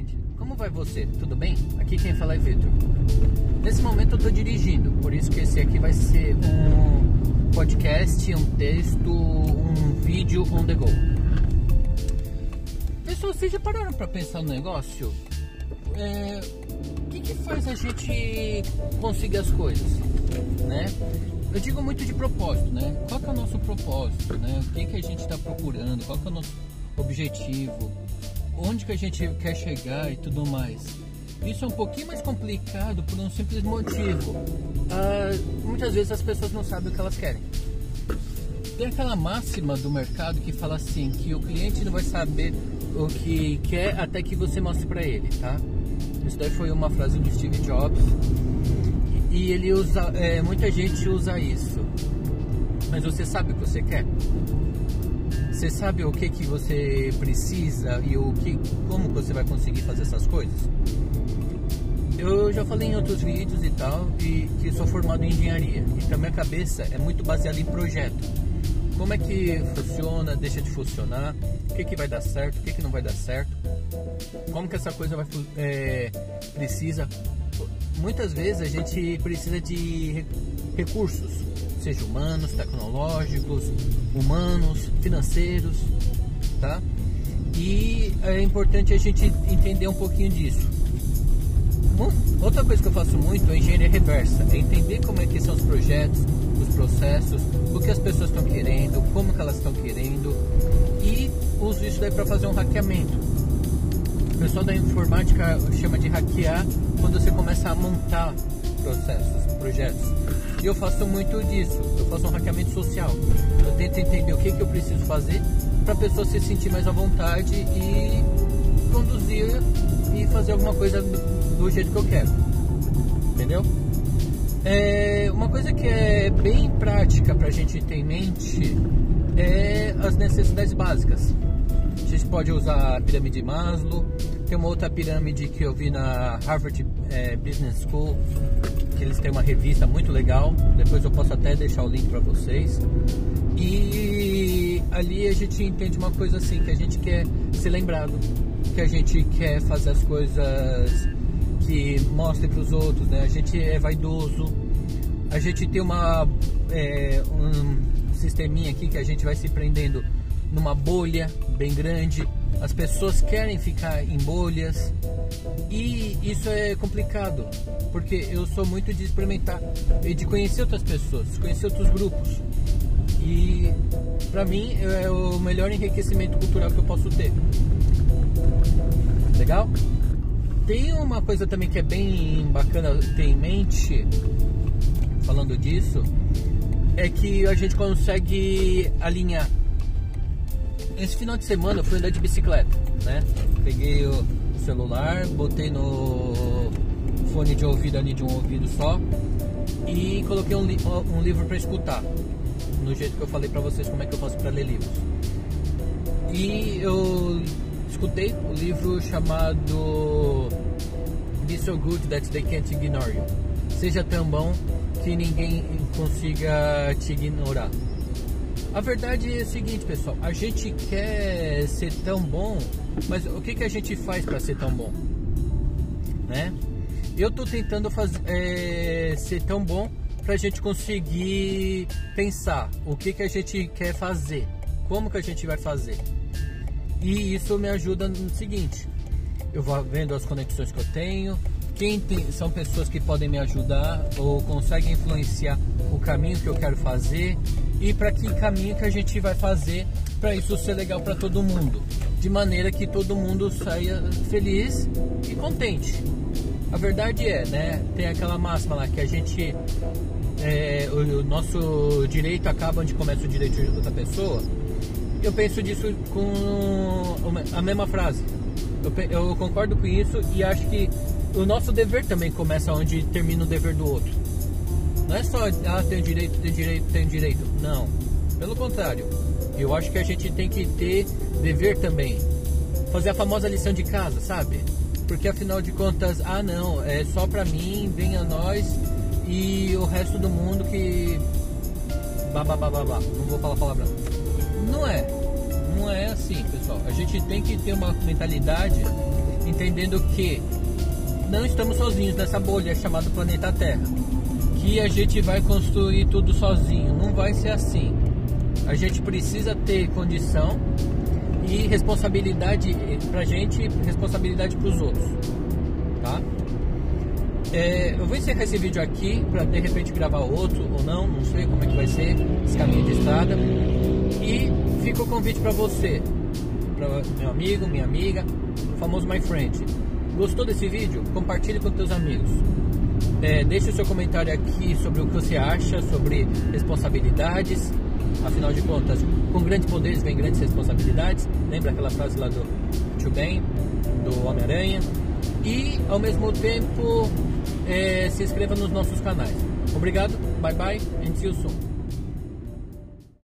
frente. Como vai você? Tudo bem? Aqui quem fala é Vitor. Nesse momento eu tô dirigindo, por isso que esse aqui vai ser um podcast, um texto, um vídeo on the go. Pessoal, vocês já pararam pra pensar no negócio? É, o que, que faz a gente conseguir as coisas, né? Eu digo muito de propósito, né? Qual é o nosso propósito, né? O que, que a gente está procurando? Qual é o nosso objetivo? Onde que a gente quer chegar e tudo mais? Isso é um pouquinho mais complicado por um simples motivo. Ah, muitas vezes as pessoas não sabem o que elas querem. Tem aquela máxima do mercado que fala assim que o cliente não vai saber o que quer até que você mostre para ele, tá? Isso daí foi uma frase do Steve Jobs e ele usa, é, muita gente usa isso. Mas você sabe o que você quer? Você sabe o que que você precisa e o que, como você vai conseguir fazer essas coisas? Eu já falei em outros vídeos e tal, e que sou formado em engenharia. Então minha cabeça é muito baseada em projeto. Como é que funciona, deixa de funcionar, o que, que vai dar certo, o que, que não vai dar certo, como que essa coisa vai é, precisa. Muitas vezes a gente precisa de recursos, seja humanos, tecnológicos, humanos, financeiros, tá? E é importante a gente entender um pouquinho disso. Outra coisa que eu faço muito é engenharia reversa, é entender como é que são os projetos, os processos, o que as pessoas estão querendo, como que elas estão querendo e uso isso daí para fazer um hackeamento. O pessoal da informática chama de hackear quando você começa a montar processos, projetos. E eu faço muito disso, eu faço um hackeamento social. Eu tento entender o que, que eu preciso fazer para a pessoa se sentir mais à vontade e conduzir e fazer alguma coisa do jeito que eu quero. Entendeu? É, uma coisa que é bem prática para a gente ter em mente é as necessidades básicas. A gente pode usar a pirâmide de Maslow, tem uma outra pirâmide que eu vi na Harvard é, Business School, que eles têm uma revista muito legal. Depois eu posso até deixar o link para vocês. E ali a gente entende uma coisa assim, que a gente quer ser lembrado, que a gente quer fazer as coisas que mostrem para os outros, né? A gente é vaidoso, a gente tem uma é, um sisteminha aqui que a gente vai se prendendo numa bolha bem grande. As pessoas querem ficar em bolhas e isso é complicado porque eu sou muito de experimentar e de conhecer outras pessoas, conhecer outros grupos. E para mim é o melhor enriquecimento cultural que eu posso ter. Legal? Tem uma coisa também que é bem bacana ter em mente, falando disso, é que a gente consegue alinhar. Esse final de semana eu fui andar de bicicleta, né? Peguei o celular, botei no fone de ouvido ali de um ouvido só e coloquei um, li um livro para escutar, no jeito que eu falei para vocês como é que eu faço para ler livros. E eu escutei o um livro chamado Be So Good That They Can't Ignore You. Seja tão bom que ninguém consiga te ignorar. A verdade é o seguinte, pessoal, a gente quer ser tão bom, mas o que, que a gente faz para ser tão bom? Né? Eu estou tentando fazer, é, ser tão bom para a gente conseguir pensar o que, que a gente quer fazer, como que a gente vai fazer. E isso me ajuda no seguinte: eu vou vendo as conexões que eu tenho, quem tem, são pessoas que podem me ajudar ou conseguem influenciar o caminho que eu quero fazer e para que caminho que a gente vai fazer para isso ser legal para todo mundo, de maneira que todo mundo saia feliz e contente. A verdade é, né? Tem aquela máxima lá que a gente é, o, o nosso direito acaba onde começa o direito de outra pessoa eu penso disso com a mesma frase. Eu, eu, concordo com isso e acho que o nosso dever também começa onde termina o dever do outro. Não é só, ah, tem direito, tem direito, tem direito. Não. Pelo contrário. Eu acho que a gente tem que ter dever também. Fazer a famosa lição de casa, sabe? Porque afinal de contas, ah não, é só pra mim, venha nós e o resto do mundo que. Babá, não vou falar palavrão. Não é. Não é assim, pessoal. A gente tem que ter uma mentalidade entendendo que não estamos sozinhos nessa bolha chamada planeta Terra. Que a gente vai construir tudo sozinho. Não vai ser assim. A gente precisa ter condição e responsabilidade pra gente, responsabilidade pros outros. Tá? É, eu vou encerrar esse vídeo aqui para de repente gravar outro ou não, não sei como é que vai ser esse caminho de estrada. E fica o convite para você, para meu amigo, minha amiga, o famoso my friend Gostou desse vídeo? Compartilhe com seus amigos. É, deixe o seu comentário aqui sobre o que você acha sobre responsabilidades. Afinal de contas, com grandes poderes vem grandes responsabilidades. Lembra aquela frase lá do Tio Ben, do Homem-Aranha? E, ao mesmo tempo, é, se inscreva nos nossos canais. Obrigado, bye bye, and see you soon.